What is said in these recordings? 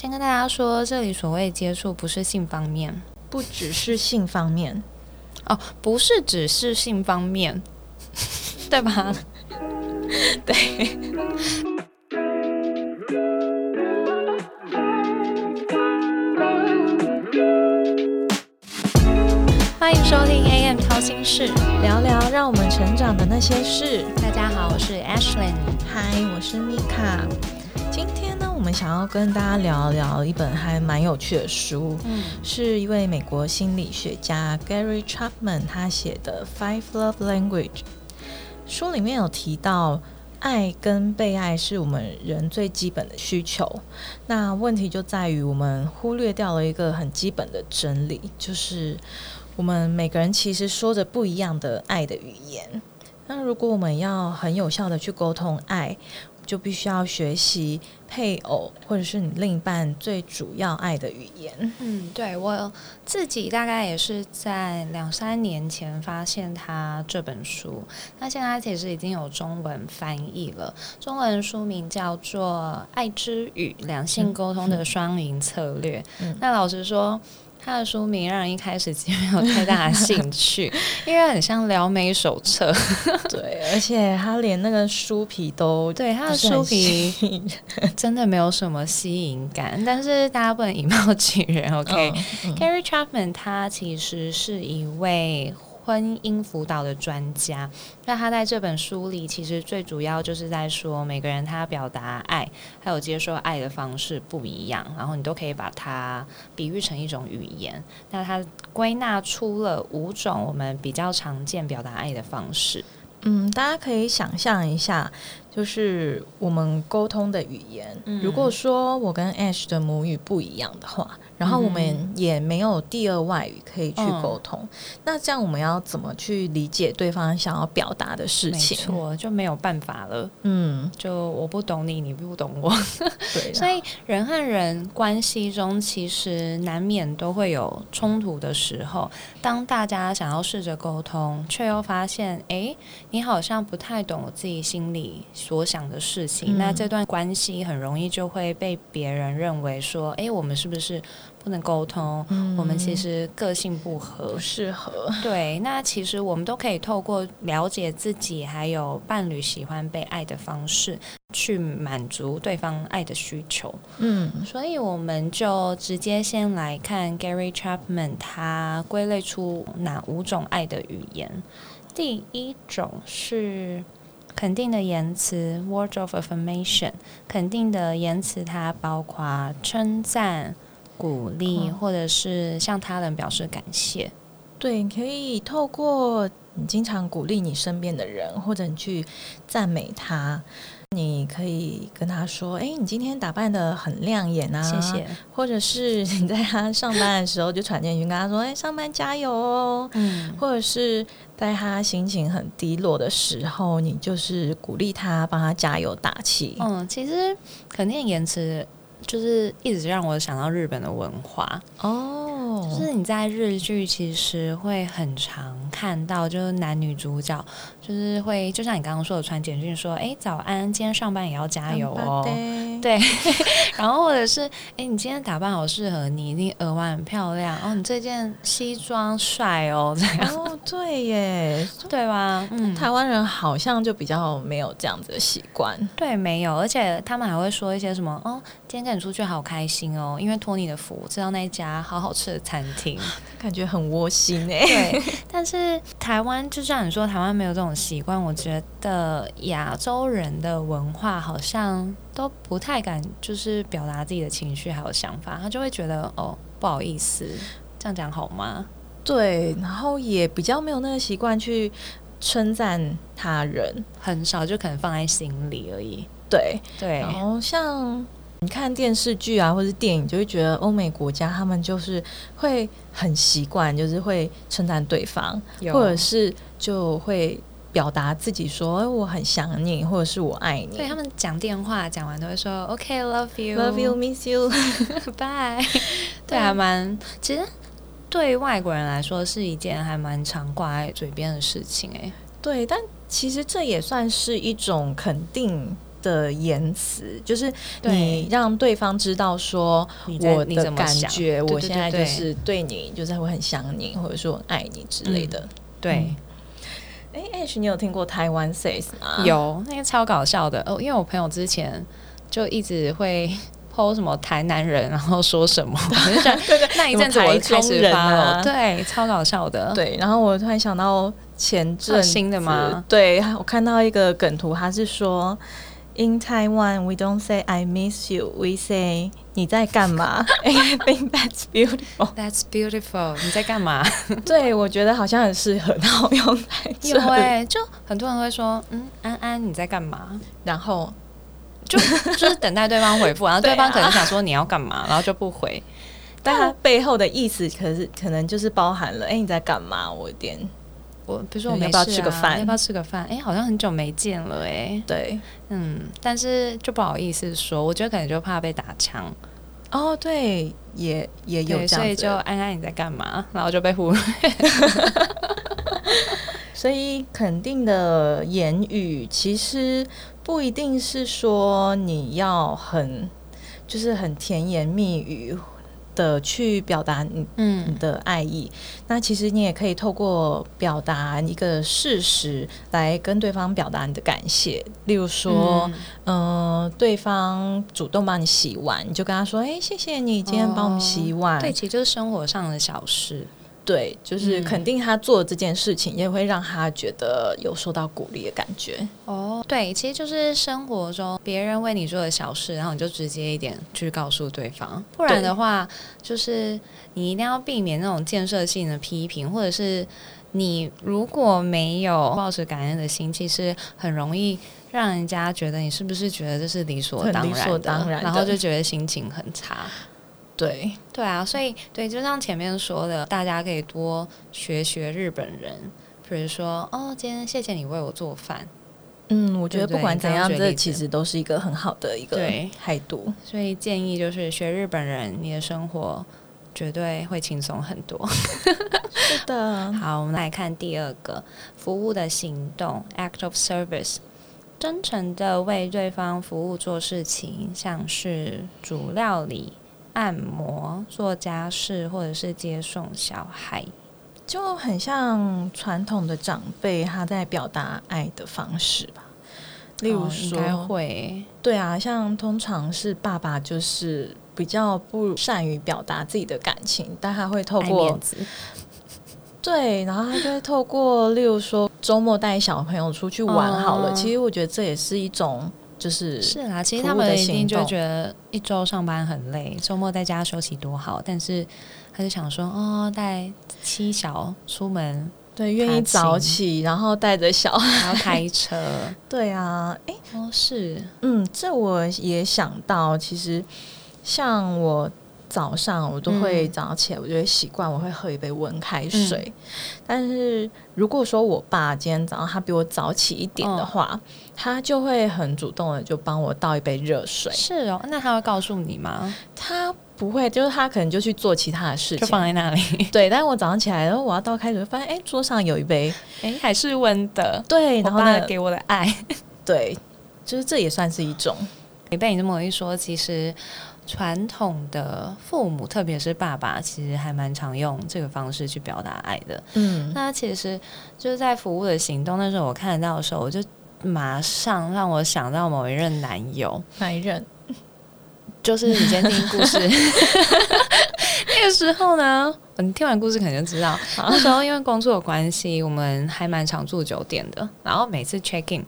先跟大家说，这里所谓接触不是性方面，不只是性方面哦，不是只是性方面，对吧？对。欢迎收听 AM 掏心事，聊聊让我们成长的那些事。大家好，我是 Ashley，嗨，我是米卡。今天呢，我们想要跟大家聊聊一本还蛮有趣的书，嗯，是一位美国心理学家 Gary Chapman 他写的《Five Love Language》。书里面有提到，爱跟被爱是我们人最基本的需求。那问题就在于，我们忽略掉了一个很基本的真理，就是我们每个人其实说着不一样的爱的语言。那如果我们要很有效的去沟通爱，就必须要学习配偶或者是你另一半最主要爱的语言。嗯，对我自己大概也是在两三年前发现他这本书，那现在其实已经有中文翻译了，中文书名叫做《爱之语：两性沟通的双赢策略》。那老实说。他的书名让人一开始其实没有太大的兴趣，因为很像撩妹手册。对，而且他连那个书皮都对他的书皮真的没有什么吸引感。但是大家不能以貌取人，OK？Carrie Chapman 他其实是一位。婚姻辅导的专家，那他在这本书里，其实最主要就是在说，每个人他表达爱还有接受爱的方式不一样，然后你都可以把它比喻成一种语言。那他归纳出了五种我们比较常见表达爱的方式。嗯，大家可以想象一下。就是我们沟通的语言。如果说我跟 Ash 的母语不一样的话，然后我们也没有第二外语可以去沟通，那这样我们要怎么去理解对方想要表达的事情？没错，就没有办法了。嗯，就我不懂你，你不懂我。对，所以人和人关系中其实难免都会有冲突的时候。当大家想要试着沟通，却又发现，哎，你好像不太懂我自己心里。所想的事情，那这段关系很容易就会被别人认为说，哎，我们是不是不能沟通？我们其实个性不合，不适合。对，那其实我们都可以透过了解自己还有伴侣喜欢被爱的方式，去满足对方爱的需求。嗯，所以我们就直接先来看 Gary Chapman 他归类出哪五种爱的语言。第一种是。肯定的言辞，word of affirmation。肯定的言辞，它包括称赞、鼓励，或者是向他人表示感谢。对，可以透过你经常鼓励你身边的人，或者你去赞美他。你可以跟他说：“哎，你今天打扮的很亮眼啊！”谢谢。或者是你在他上班的时候就传简讯跟他说：“哎，上班加油哦！”嗯。或者是在他心情很低落的时候，你就是鼓励他，帮他加油打气。嗯，其实肯定言辞就是一直让我想到日本的文化哦。就是你在日剧其实会很常看到，就是男女主角就是会，就像你刚刚说的，传简讯说：“哎，早安，今天上班也要加油哦。”对，然后或者是：“哎，你今天打扮好适合你，你耳环很漂亮哦，你这件西装帅哦。”这样哦，对耶，对吧？嗯，台湾人好像就比较没有这样子的习惯。对，没有，而且他们还会说一些什么：“哦，今天跟你出去好开心哦，因为托你的福，知道那一家好好吃的。”餐厅 感觉很窝心哎，对。但是台湾就像你说，台湾没有这种习惯。我觉得亚洲人的文化好像都不太敢，就是表达自己的情绪还有想法。他就会觉得哦，不好意思，这样讲好吗？对。然后也比较没有那个习惯去称赞他人，很少，就可能放在心里而已。对对。然后像。你看电视剧啊，或者是电影，就会觉得欧美国家他们就是会很习惯，就是会称赞对方，或者是就会表达自己说我很想你，或者是我爱你。对他们讲电话讲完都会说 OK，love you，love you，miss you，bye。对，还蛮其实对外国人来说是一件还蛮常挂在嘴边的事情哎。对，但其实这也算是一种肯定。的言辞，就是你让对方知道说我的感觉，我现在就是对你，就是会很想你，或者说我爱你之类的。对，哎，H，你有听过台湾 says 吗？有，那个超搞笑的哦，因为我朋友之前就一直会。抛什么台南人，然后说什么？那一阵子我开始发了，对，超搞笑的。对，然后我突然想到前阵新的吗？对，我看到一个梗图，他是说：“In Taiwan, we don't say I miss you, we say 你在干嘛？” I think that's beautiful. That's beautiful. 你在干嘛？对，我觉得好像很适合套用在这里。就很多人会说：“嗯，安安你在干嘛？”然后。就 就是等待对方回复，然后对方可能想说你要干嘛，然后就不回，但他背后的意思可是可能就是包含了，哎，你在干嘛？我有点，我比如说我们要不要吃个饭？要不要吃个饭？哎，好像很久没见了，哎，对，嗯，但是就不好意思说，我觉得可能就怕被打枪。哦，对，也也有这样所以就安安你在干嘛？然后就被忽略。所以肯定的言语其实。不一定是说你要很，就是很甜言蜜语的去表达你嗯的爱意。那其实你也可以透过表达一个事实来跟对方表达你的感谢。例如说，嗯，对方主动帮你洗碗，你就跟他说：“哎，谢谢你今天帮我们洗碗。”对，其实就是生活上的小事。对，就是肯定他做这件事情，也会让他觉得有受到鼓励的感觉。哦，对，其实就是生活中别人为你做的小事，然后你就直接一点去告诉对方，不然的话，就是你一定要避免那种建设性的批评，或者是你如果没有抱持感恩的心，其实很容易让人家觉得你是不是觉得这是理所当然，然后就觉得心情很差。对对啊，所以对，就像前面说的，大家可以多学学日本人，比如说哦，今天谢谢你为我做饭。嗯，我觉得不管怎样，这其实都是一个很好的一个态度。所以建议就是学日本人，你的生活绝对会轻松很多。是的。好，我们来看第二个服务的行动 （act of service），真诚的为对方服务做事情，像是煮料理。按摩、做家事，或者是接送小孩，就很像传统的长辈他在表达爱的方式吧。例如说，会对啊，像通常是爸爸就是比较不善于表达自己的感情，但他会透过对，然后他就会透过，例如说周末带小朋友出去玩好了。其实我觉得这也是一种。就是是啊，其实他们一定就觉得一周上班很累，周末在家休息多好。但是他就想说，哦，带七小出门，对，愿意早起，然后带着小孩，然后开车，对啊，哎，哦，是，嗯，这我也想到，其实像我。早上我都会早上起来，我就会习惯我会喝一杯温开水。但是如果说我爸今天早上他比我早起一点的话，他就会很主动的就帮我倒一杯热水。是哦，那他会告诉你吗？他不会，就是他可能就去做其他的事情，就放在那里。对，但是我早上起来然后我要倒开水，发现哎桌上有一杯，哎还是温的。对，然后呢给我的爱，对，就是这也算是一种。你被你这么一说，其实。传统的父母，特别是爸爸，其实还蛮常用这个方式去表达爱的。嗯，那其实就是在服务的行动。那时候我看得到的时候，我就马上让我想到某一任男友。哪一任？就是你先听故事。那个时候呢，你听完故事可能就知道，那时候因为工作的关系，我们还蛮常住酒店的。然后每次 check in。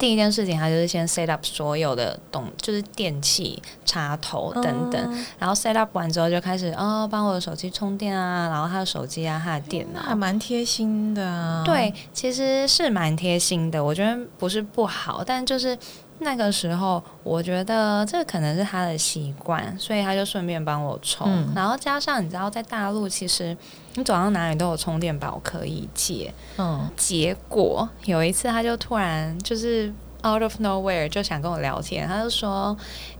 第一件事情，他就是先 set up 所有的东，就是电器、插头等等，然后 set up 完之后就开始哦，帮我的手机充电啊，然后他的手机啊，他的电脑，还蛮贴心的。对，其实是蛮贴心的，我觉得不是不好，但就是。那个时候，我觉得这可能是他的习惯，所以他就顺便帮我充。然后加上你知道，在大陆其实你走到哪里都有充电宝可以借。嗯，结果有一次他就突然就是 out of nowhere 就想跟我聊天，他就说，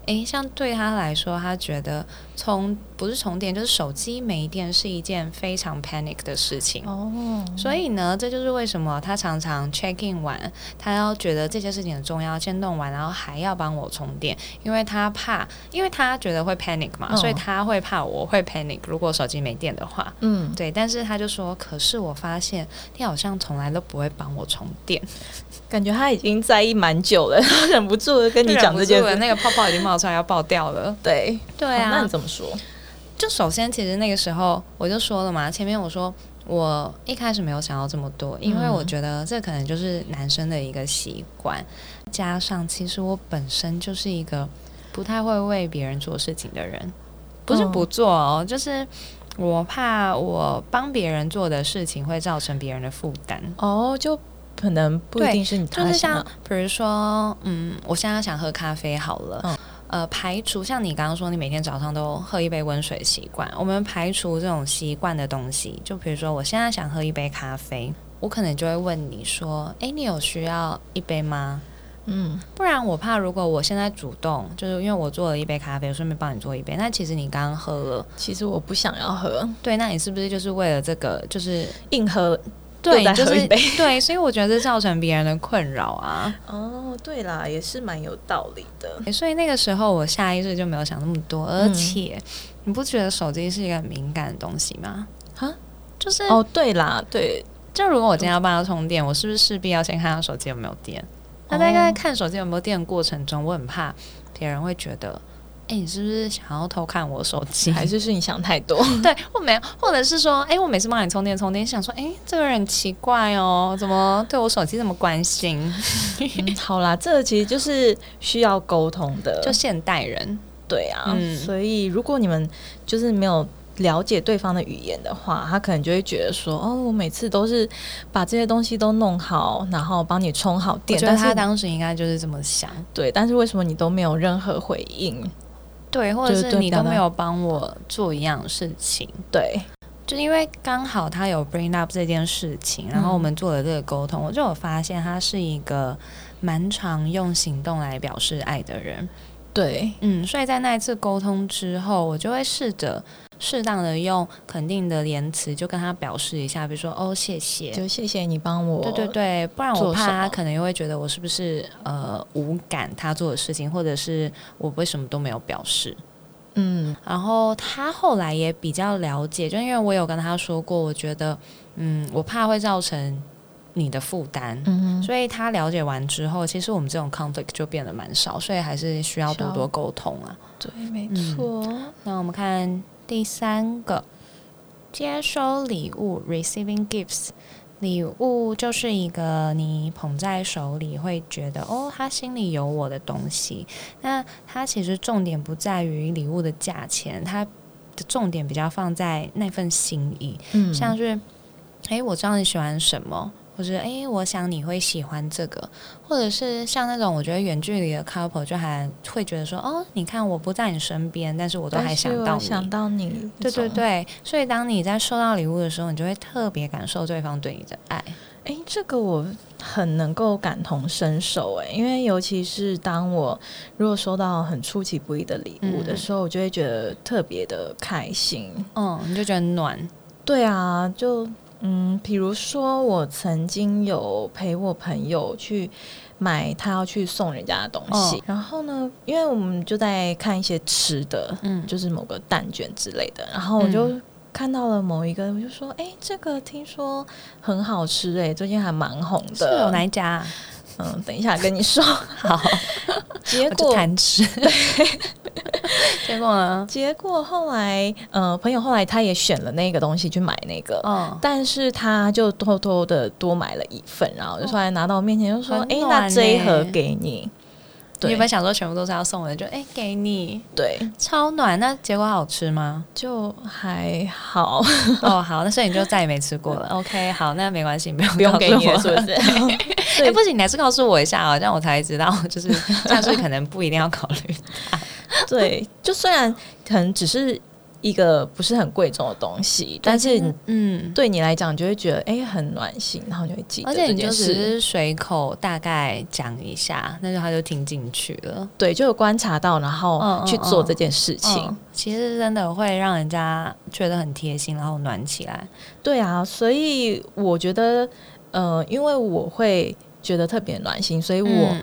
诶，像对他来说，他觉得充不是充电，就是手机没电是一件非常 panic 的事情。哦，所以呢，这就是为什么他常常 check in 完，他要觉得这件事情很重要，先弄完，然后还要帮我充电，因为他怕，因为他觉得会 panic 嘛，所以他会怕我会 panic，如果手机没电的话。嗯，对，但是他就说，可是我发现你好像从来都不会帮我充电。感觉他已经在意蛮久了，忍不住跟你讲这件事，那个泡泡已经冒出来要爆掉了。对。对啊，那你怎么说？就首先，其实那个时候我就说了嘛，前面我说我一开始没有想到这么多，因为我觉得这可能就是男生的一个习惯，加上其实我本身就是一个不太会为别人做事情的人，不是不做哦，就是我怕我帮别人做的事情会造成别人的负担。哦，就。可能不一定是你，就是像比如说，嗯，我现在想喝咖啡好了，嗯，呃，排除像你刚刚说，你每天早上都喝一杯温水习惯，我们排除这种习惯的东西，就比如说我现在想喝一杯咖啡，我可能就会问你说，哎，你有需要一杯吗？嗯，不然我怕如果我现在主动，就是因为我做了一杯咖啡，我顺便帮你做一杯，那其实你刚刚喝了，其实我不想要喝，对，那你是不是就是为了这个，就是硬喝？对，就是 对，所以我觉得这造成别人的困扰啊。哦，对啦，也是蛮有道理的。所以那个时候我下意识就没有想那么多，而且你不觉得手机是一个很敏感的东西吗？啊，就是哦，对啦，对，就如果我今天要帮他充电，我是不是势必要先看他手机有没有电？那在看手机有没有电的过程中，我很怕别人会觉得。哎，你是不是想要偷看我手机？还是是你想太多？对，我没有，或者是说，哎，我每次帮你充电充电，想说，哎，这个人奇怪哦，怎么对我手机这么关心？好啦，这个其实就是需要沟通的，就现代人，对啊。所以如果你们就是没有了解对方的语言的话，他可能就会觉得说，哦，我每次都是把这些东西都弄好，然后帮你充好电。但是他当时应该就是这么想，对。但是为什么你都没有任何回应？对，或者是你都没有帮我做一样事情，对，就因为刚好他有 bring up 这件事情，然后我们做了这个沟通，我就有发现他是一个蛮常用行动来表示爱的人，对，嗯，所以在那一次沟通之后，我就会试着。适当的用肯定的言辞，就跟他表示一下，比如说哦，谢谢，就谢谢你帮我。对对对，不然我怕他可能又会觉得我是不是呃无感他做的事情，或者是我为什么都没有表示。嗯，然后他后来也比较了解，就因为我有跟他说过，我觉得嗯，我怕会造成你的负担，嗯，所以他了解完之后，其实我们这种 conflict 就变得蛮少，所以还是需要多多沟通啊。对，没错。那我们看。第三个，接收礼物 （receiving gifts），礼物就是一个你捧在手里，会觉得哦，他心里有我的东西。那它其实重点不在于礼物的价钱，它的重点比较放在那份心意。嗯，像是，哎，我知道你喜欢什么。或是哎，我想你会喜欢这个，或者是像那种我觉得远距离的 couple 就还会觉得说，哦，你看我不在你身边，但是我都还想到你，想到你，对对对。所以当你在收到礼物的时候，你就会特别感受对方对你的爱。哎，这个我很能够感同身受哎，因为尤其是当我如果收到很出其不意的礼物的时候，我就会觉得特别的开心。嗯，你就觉得暖。对啊，就。嗯，比如说我曾经有陪我朋友去买他要去送人家的东西，然后呢，因为我们就在看一些吃的，嗯，就是某个蛋卷之类的，然后我就看到了某一个，我就说，哎，这个听说很好吃，哎，最近还蛮红的，有哪一家？嗯，等一下跟你说。好，结果贪吃。对，结果呢？结果后来，呃，朋友后来他也选了那个东西去买那个，哦，但是他就偷偷的多买了一份，然后就出来拿到我面前就说：“哎，那这一盒给你。”原本想说全部都是要送的，就哎给你，对，超暖。那结果好吃吗？就还好 哦，好，那所以你就再也没吃过了。OK，好，那没关系，不用不用给你，是不是？哎，不行，你还是告诉我一下啊，这样我才知道，就是这样是可能不一定要考虑。对，就虽然可能只是一个不是很贵重的东西，但是嗯，对你来讲就会觉得哎很暖心，然后就会记得。而且你就只是随口大概讲一下，那就他就听进去了。对，就有观察到，然后去做这件事情，其实真的会让人家觉得很贴心，然后暖起来。对啊，所以我觉得，呃，因为我会觉得特别暖心，所以我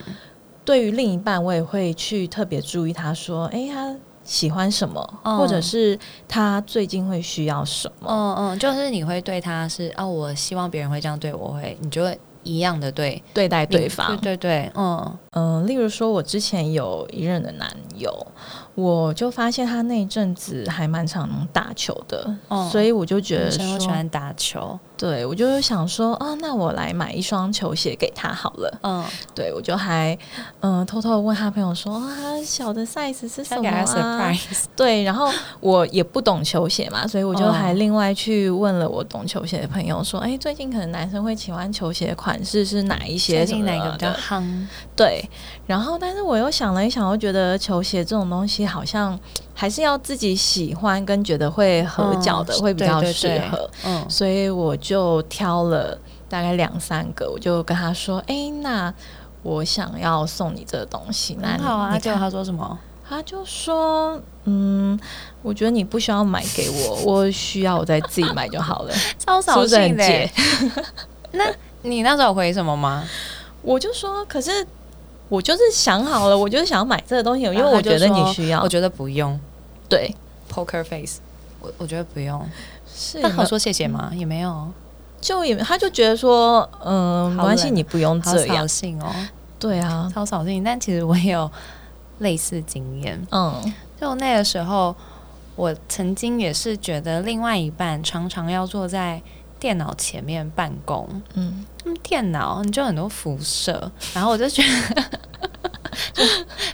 对于另一半，我也会去特别注意他说，哎他。喜欢什么，或者是他最近会需要什么？嗯嗯，就是你会对他是啊，我希望别人会这样对我，会你就会一样的对对待对方。对对对，嗯嗯，例如说，我之前有一任的男友。我就发现他那一阵子还蛮常打球的，所以我就觉得说喜欢打球。对，我就想说啊，那我来买一双球鞋给他好了。嗯，对，我就还嗯偷偷问他朋友说啊，小的 size 是什么啊？对，然后我也不懂球鞋嘛，所以我就还另外去问了我懂球鞋的朋友说，哎，最近可能男生会喜欢球鞋款式是哪一些？最近哪个比较夯？对，然后但是我又想了一想，我觉得球鞋这种东西。好像还是要自己喜欢跟觉得会合脚的会比较适合，嗯，所以我就挑了大概两三个，我就跟他说：“哎，那我想要送你这个东西。”那好啊，结果他说什么？他就说：“嗯，我觉得你不需要买给我，我需要我再自己买就好了。”超扫兴的。那你那时候回什么吗？我就说：“可是。”我就是想好了，我就是想要买这个东西，因为我觉得你需要。我觉得不用。对，Poker Face，我我觉得不用。是，他好说谢谢吗？也没有，就也他就觉得说，嗯，没关系，你不用这样。扫兴哦。对啊，超扫兴。但其实我也有类似经验。嗯，就那个时候，我曾经也是觉得另外一半常常要坐在。电脑前面办公，嗯，电脑你就很多辐射，然后我就觉得，就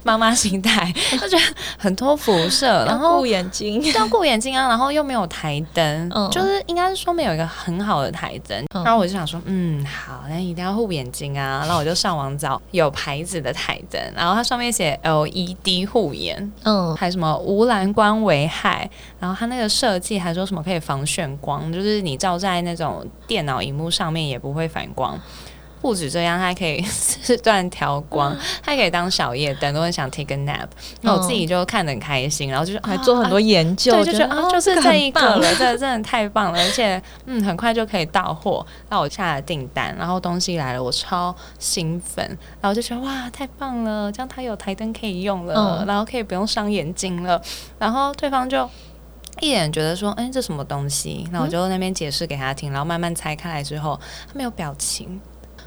妈妈心态，就觉得很多辐射，然后顾眼睛，要顾眼睛啊，然后又没有台灯，就是应该是说没有一个很好的台灯，然后我就想说，嗯，好，那一定要护眼睛啊，然后我就上网找有牌子的台灯，然后它上面写 LED 护眼，嗯，还什么无蓝光危害，然后它那个设计还说什么可以防眩光，就是你照在那。种电脑荧幕上面也不会反光，不止这样，它还可以 四段调光，还可以当小夜灯。都很想 take a nap，那我自己就看得很开心，然后就是还做很多研究，就觉得啊，就是这一个了，这真的太棒了，而且嗯，很快就可以到货。那我下了订单，然后东西来了，我超兴奋，然后就觉得哇，太棒了，这样它有台灯可以用了，然后可以不用伤眼睛了，然后对方就。一眼觉得说，哎，这什么东西？那我就那边解释给他听，然后慢慢拆开来之后，他没有表情。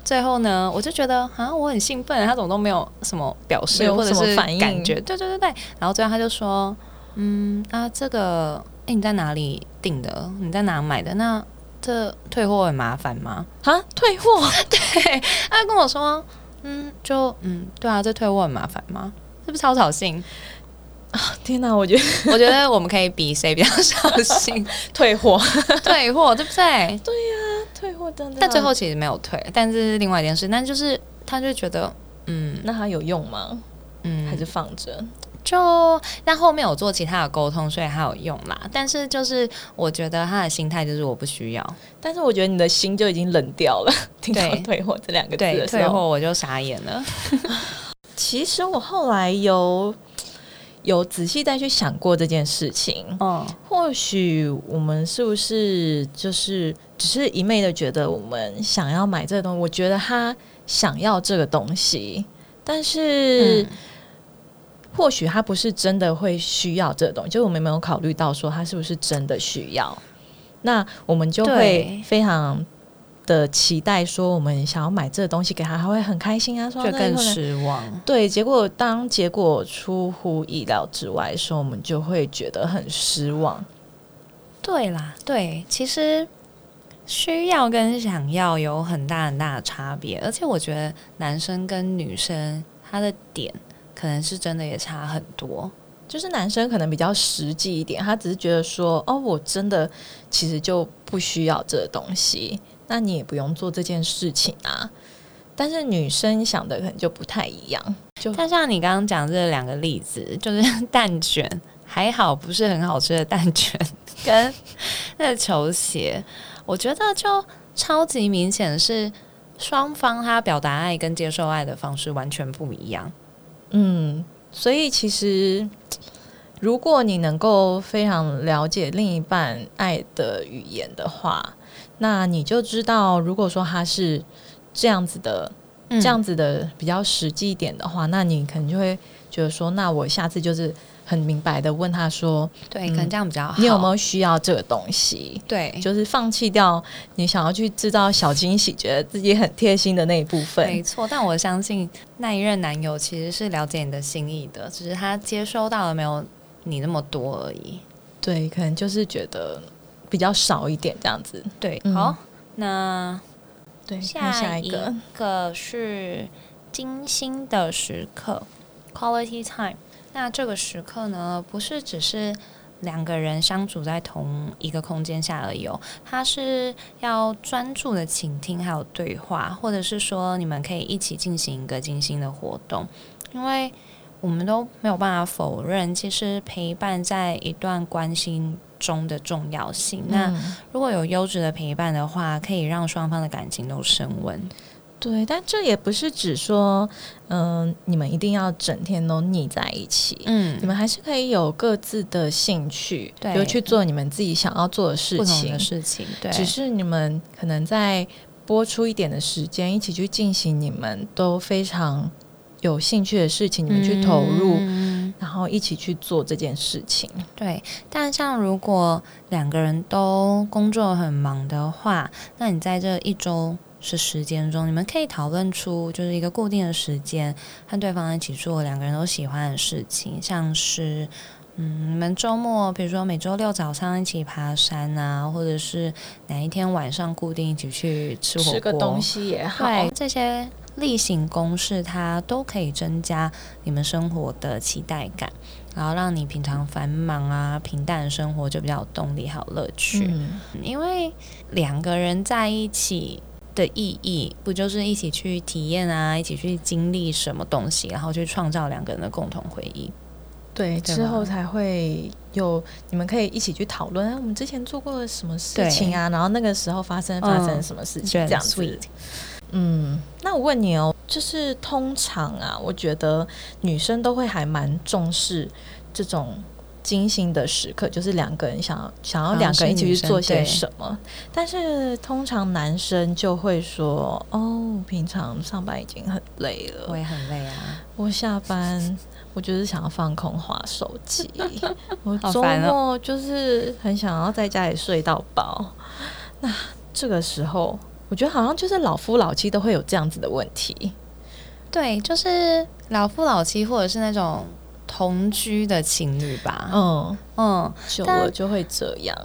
最后呢，我就觉得啊，我很兴奋，他怎么都没有什么表示或者是反应，感觉对对对对。然后最后他就说，嗯啊，这个哎你在哪里订的？你在哪买的？那这退货很麻烦吗？啊，退货？对，他就跟我说，嗯，就嗯，对啊，这退货很麻烦吗？是不是超扫兴？天哪，我觉得，我觉得我们可以比谁比较小心 退货，退货对不对？对呀，退货的。但最后其实没有退，但是另外一件事，但就是他就觉得，嗯，那他有用吗？嗯，还是放着？就但后面有做其他的沟通，所以他有用啦。但是就是我觉得他的心态就是我不需要，但是我觉得你的心就已经冷掉了。听到退货这两个字，退货我就傻眼了。其实我后来有。有仔细再去想过这件事情，嗯，或许我们是不是就是只是一昧的觉得我们想要买这个东西？我觉得他想要这个东西，但是或许他不是真的会需要这个东西，就我们没有考虑到说他是不是真的需要，那我们就会非常。的期待说我们想要买这个东西给他，他会很开心啊，说就更失望。对，结果当结果出乎意料之外的时候，我们就会觉得很失望。对啦，对，其实需要跟想要有很大很大的差别，而且我觉得男生跟女生他的点可能是真的也差很多。就是男生可能比较实际一点，他只是觉得说，哦，我真的其实就不需要这东西。那你也不用做这件事情啊，但是女生想的可能就不太一样。就像你刚刚讲这两个例子，就是蛋卷还好不是很好吃的蛋卷跟那球鞋，我觉得就超级明显是双方他表达爱跟接受爱的方式完全不一样。嗯，所以其实如果你能够非常了解另一半爱的语言的话，那你就知道，如果说他是这样子的。这样子的比较实际一点的话，那你可能就会觉得说，那我下次就是很明白的问他说，对，可能这样比较好。你有没有需要这个东西？对，就是放弃掉你想要去制造小惊喜，觉得自己很贴心的那一部分。没错，但我相信那一任男友其实是了解你的心意的，只是他接收到了没有你那么多而已。对，可能就是觉得比较少一点这样子。对，好，那。对，下一个个是精心的时刻，quality time。那这个时刻呢，不是只是两个人相处在同一个空间下而已哦，它是要专注的倾听，还有对话，或者是说你们可以一起进行一个精心的活动，因为我们都没有办法否认，其实陪伴在一段关系。中的重要性。那如果有优质的陪伴的话，可以让双方的感情都升温。对，但这也不是指说，嗯，你们一定要整天都腻在一起。嗯，你们还是可以有各自的兴趣，对就去做你们自己想要做的事情。的事情，对。只是你们可能在播出一点的时间，一起去进行你们都非常有兴趣的事情，你们去投入。然后一起去做这件事情。对，但像如果两个人都工作很忙的话，那你在这一周是时间中，你们可以讨论出就是一个固定的时间，和对方一起做两个人都喜欢的事情，像是嗯，你们周末比如说每周六早上一起爬山啊，或者是哪一天晚上固定一起去吃火锅，东西也好，对这些。例行公事，它都可以增加你们生活的期待感，然后让你平常繁忙啊、平淡的生活就比较有动力、还有乐趣。因为两个人在一起的意义，不就是一起去体验啊，一起去经历什么东西，然后去创造两个人的共同回忆。对，之后才会有你们可以一起去讨论，我们之前做过了什么事情啊，然后那个时候发生发生什么事情，这样子。嗯，那我问你哦，就是通常啊，我觉得女生都会还蛮重视这种精心的时刻，就是两个人想要想要两个人一起去做些什么。但是通常男生就会说：“哦，平常上班已经很累了，我也很累啊。我下班我就是想要放空划手机，我周末就是很想要在家里睡到饱。”那这个时候。我觉得好像就是老夫老妻都会有这样子的问题，对，就是老夫老妻或者是那种同居的情侣吧，嗯嗯，久了就会这样。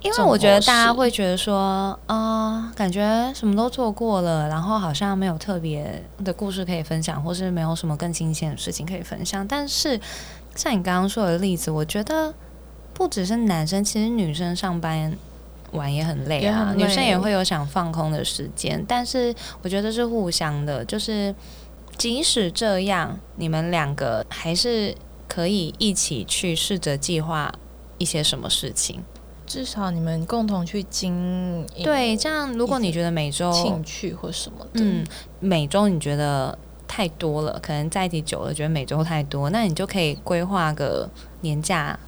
因为我觉得大家会觉得说，啊，感觉什么都做过了，然后好像没有特别的故事可以分享，或是没有什么更新鲜的事情可以分享。但是像你刚刚说的例子，我觉得不只是男生，其实女生上班。玩也很累啊，女生也会有想放空的时间，但是我觉得是互相的，就是即使这样，你们两个还是可以一起去试着计划一些什么事情，至少你们共同去经营。对，这样如果你觉得每周兴趣或什么的，嗯，每周你觉得太多了，可能在一起久了觉得每周太多，那你就可以规划个年假。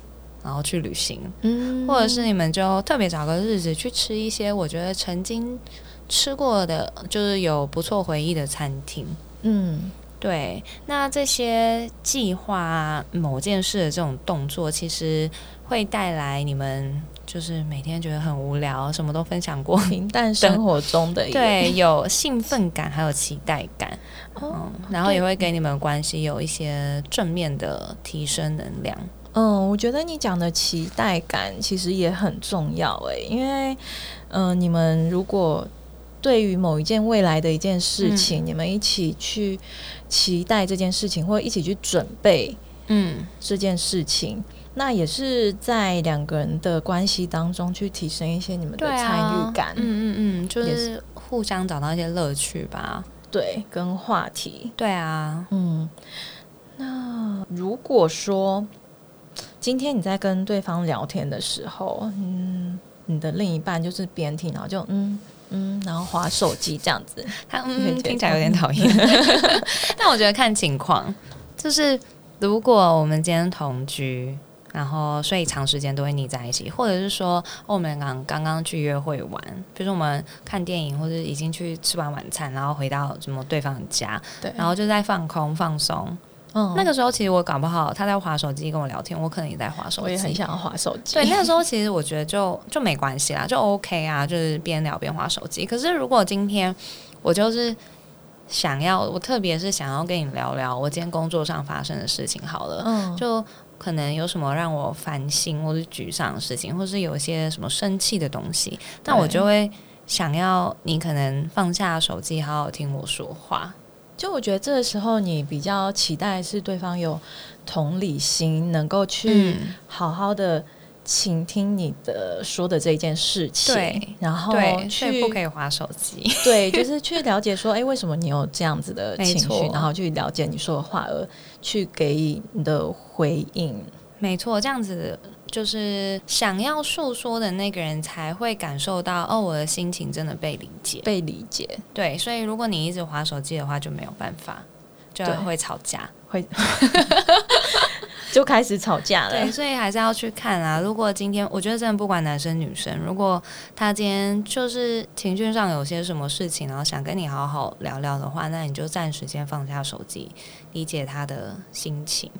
然后去旅行，嗯，或者是你们就特别找个日子去吃一些我觉得曾经吃过的，就是有不错回忆的餐厅，嗯，对。那这些计划某件事的这种动作，其实会带来你们就是每天觉得很无聊，什么都分享过，平淡生活中的。对，有兴奋感，还有期待感，嗯，然后也会给你们关系有一些正面的提升能量。嗯，我觉得你讲的期待感其实也很重要诶，因为嗯，你们如果对于某一件未来的一件事情，你们一起去期待这件事情，或者一起去准备嗯这件事情，那也是在两个人的关系当中去提升一些你们的参与感。嗯嗯嗯，就是互相找到一些乐趣吧。对，跟话题。对啊，嗯，那如果说。今天你在跟对方聊天的时候，嗯，你的另一半就是边听，然后就嗯嗯，然后划手机这样子，他嗯听起来有点讨厌。但我觉得看情况，就是如果我们今天同居。然后，所以长时间都会腻在一起，或者是说，我们刚刚刚去约会玩，比如说我们看电影，或者已经去吃完晚餐，然后回到什么对方的家，对，然后就在放空放松。嗯，那个时候其实我搞不好他在划手机跟我聊天，我可能也在划手机，我也很想要划手机。对，那个时候其实我觉得就就没关系啦，就 OK 啊，就是边聊边划手机。可是如果今天我就是想要，我特别是想要跟你聊聊我今天工作上发生的事情，好了，嗯，就。可能有什么让我烦心或者沮丧的事情，或是有一些什么生气的东西，那我就会想要你可能放下手机，好好听我说话。就我觉得这个时候，你比较期待是对方有同理心，能够去好好的。倾听你的说的这件事情，对，然后去不可以划手机，对，就是去了解说，哎，为什么你有这样子的情绪，然后去了解你说的话，而去给予你的回应。没错，这样子就是想要诉说的那个人才会感受到，哦，我的心情真的被理解，被理解。对，所以如果你一直划手机的话，就没有办法，就会吵架，会。就开始吵架了。对，所以还是要去看啊。如果今天，我觉得真的不管男生女生，如果他今天就是情绪上有些什么事情，然后想跟你好好聊聊的话，那你就暂时先放下手机，理解他的心情。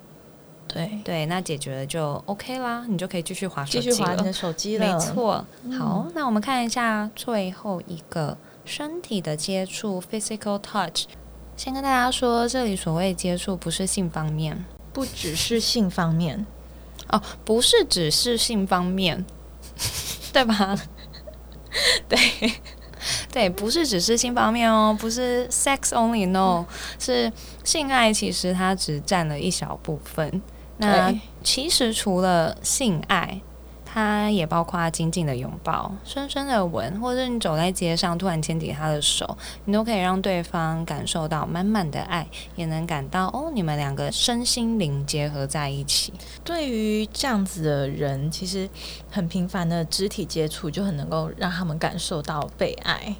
对对，那解决了就 OK 啦，你就可以继续划手机继续划你的手机了。没错。好，那我们看一下最后一个身体的接触 （physical touch）。先跟大家说，这里所谓接触不是性方面。不只是性方面哦，不是只是性方面，对吧？对对，不是只是性方面哦，不是 sex only no，是性爱，其实它只占了一小部分。那其实除了性爱。它也包括紧紧的拥抱、深深的吻，或者你走在街上突然牵起他的手，你都可以让对方感受到满满的爱，也能感到哦，你们两个身心灵结合在一起。对于这样子的人，其实很频繁的肢体接触就很能够让他们感受到被爱。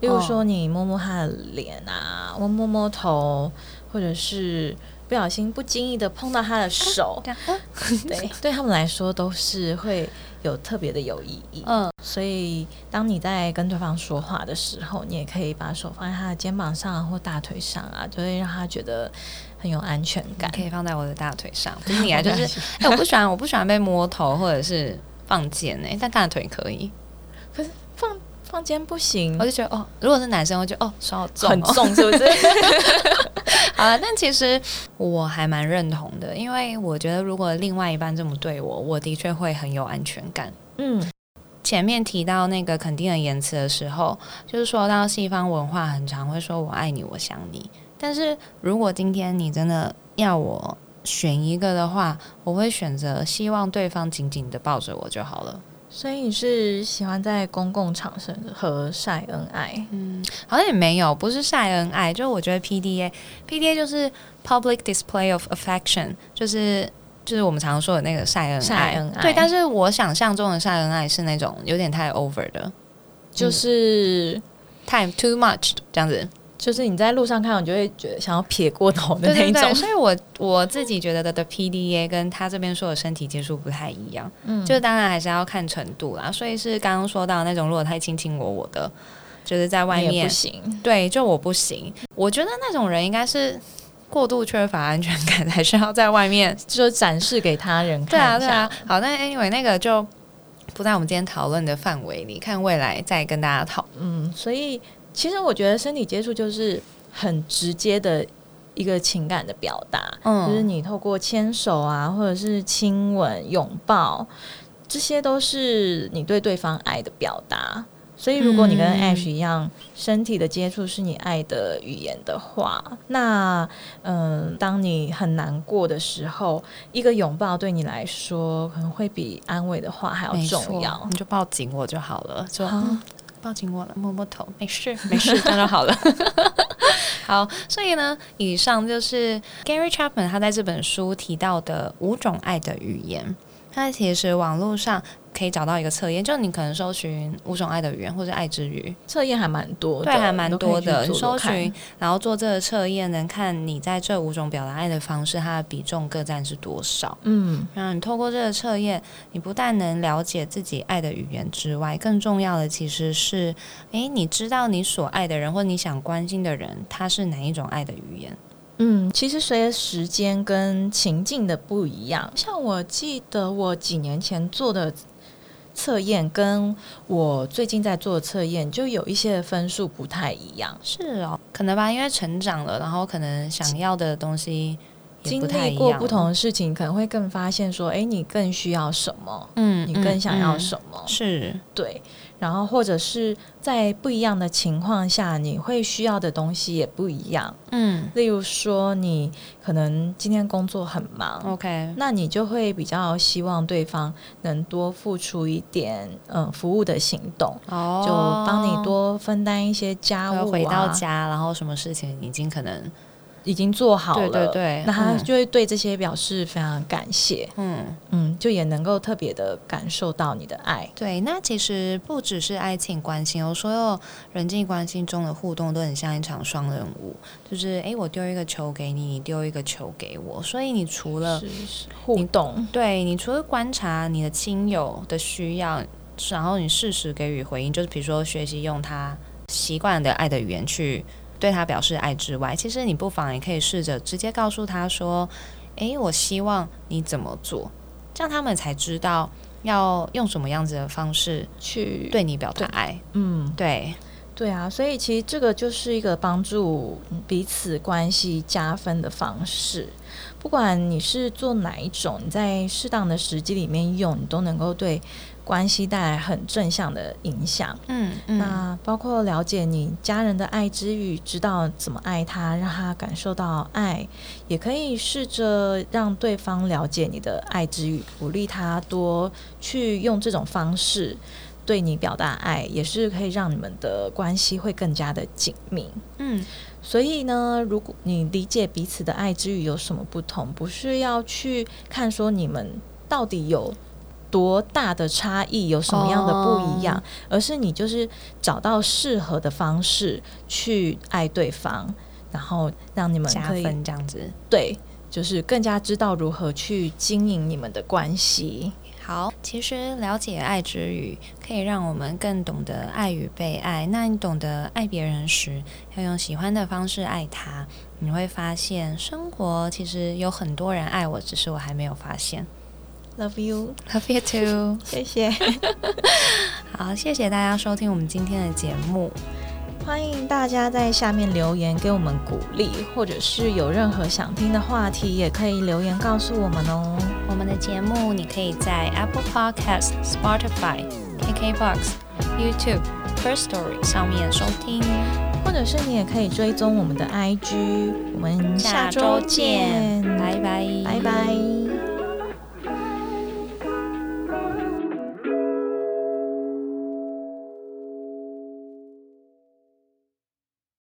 例如说，你摸摸他的脸啊，我摸摸头，或者是。不小心不经意的碰到他的手，对，对他们来说都是会有特别的有意义。嗯，所以当你在跟对方说话的时候，你也可以把手放在他的肩膀上或大腿上啊，就会让他觉得很有安全感。可以放在我的大腿上，不是你啊，就是哎，我不喜欢，我不喜欢被摸头或者是放肩哎，但大腿可以，可是放。放肩不行，我就觉得哦，如果是男生，我就哦手好重，很重，是不是？好了，但其实我还蛮认同的，因为我觉得如果另外一半这么对我，我的确会很有安全感。嗯，前面提到那个肯定的言辞的时候，就是说到西方文化很常会说“我爱你，我想你”，但是如果今天你真的要我选一个的话，我会选择希望对方紧紧的抱着我就好了。所以你是喜欢在公共场合和晒恩爱？嗯，好像也没有，不是晒恩爱，就我觉得 PDA，PDA 就是 Public Display of Affection，就是就是我们常说的那个晒恩晒恩爱。对，但是我想象中的晒恩爱是那种有点太 over 的，就是太 too much 这样子。就是你在路上看，你就会觉得想要撇过头的那一种。所以，我我自己觉得的的 PDA 跟他这边说的身体接触不太一样。嗯，就当然还是要看程度啦。所以是刚刚说到那种，如果太卿卿我我的，就是在外面不行。对，就我不行。我觉得那种人应该是过度缺乏安全感，还是要在外面 就展示给他人看。对啊，对啊。好，那 Anyway，那个就不在我们今天讨论的范围里，看未来再跟大家讨。嗯，所以。其实我觉得身体接触就是很直接的一个情感的表达，嗯，就是你透过牵手啊，或者是亲吻、拥抱，这些都是你对对方爱的表达。所以，如果你跟 Ash 一样，身体的接触是你爱的语言的话，那嗯，当你很难过的时候，一个拥抱对你来说可能会比安慰的话还要重要。你就抱紧我就好了，就。抱紧我了，摸摸头，没事没事，这样就好了。好，所以呢，以上就是 Gary Chapman 他在这本书提到的五种爱的语言。那其实网络上。可以找到一个测验，就你可能搜寻五种爱的语言或者爱之语，测验还蛮多，对，还蛮多的。你搜寻，然后做这个测验，能看你在这五种表达爱的方式，它的比重各占是多少。嗯，然后你透过这个测验，你不但能了解自己爱的语言之外，更重要的其实是，诶，你知道你所爱的人或你想关心的人，他是哪一种爱的语言。嗯，其实随着时间跟情境的不一样，像我记得我几年前做的。测验跟我最近在做测验，就有一些分数不太一样。是哦，可能吧，因为成长了，然后可能想要的东西经历过不同的事情，可能会更发现说，哎，你更需要什么？嗯，你更想要什么？是对。然后，或者是在不一样的情况下，你会需要的东西也不一样。嗯，例如说，你可能今天工作很忙，OK，那你就会比较希望对方能多付出一点，嗯，服务的行动，哦，就帮你多分担一些家务。回到家，然后什么事情已经可能。已经做好了，对对对，那他就会对这些表示非常感谢，嗯嗯，就也能够特别的感受到你的爱。对，那其实不只是爱情关系哦，所有人际关系中的互动都很像一场双人舞，就是哎，我丢一个球给你，你丢一个球给我，所以你除了互动，对你除了观察你的亲友的需要，然后你适时给予回应，就是比如说学习用他习惯的爱的语言去。对他表示爱之外，其实你不妨也可以试着直接告诉他说：“诶，我希望你怎么做，这样他们才知道要用什么样子的方式去对你表达爱。”嗯，对，对啊，所以其实这个就是一个帮助彼此关系加分的方式。不管你是做哪一种，你在适当的时机里面用，你都能够对。关系带来很正向的影响，嗯，那包括了解你家人的爱之语，知道怎么爱他，让他感受到爱，也可以试着让对方了解你的爱之语，鼓励他多去用这种方式对你表达爱，也是可以让你们的关系会更加的紧密。嗯，所以呢，如果你理解彼此的爱之语有什么不同，不是要去看说你们到底有。多大的差异，有什么样的不一样？而是你就是找到适合的方式去爱对方，然后让你们加分这样子。对，就是更加知道如何去经营你们的关系。好，其实了解爱之语，可以让我们更懂得爱与被爱。那你懂得爱别人时，要用喜欢的方式爱他，你会发现生活其实有很多人爱我，只是我还没有发现。Love you, love you too。谢谢。好，谢谢大家收听我们今天的节目。欢迎大家在下面留言给我们鼓励，或者是有任何想听的话题，也可以留言告诉我们哦。我们的节目你可以在 Apple Podcast、Spotify、KKBox、YouTube、First Story 上面收听，或者是你也可以追踪我们的 IG。我们下周见，拜拜，拜拜。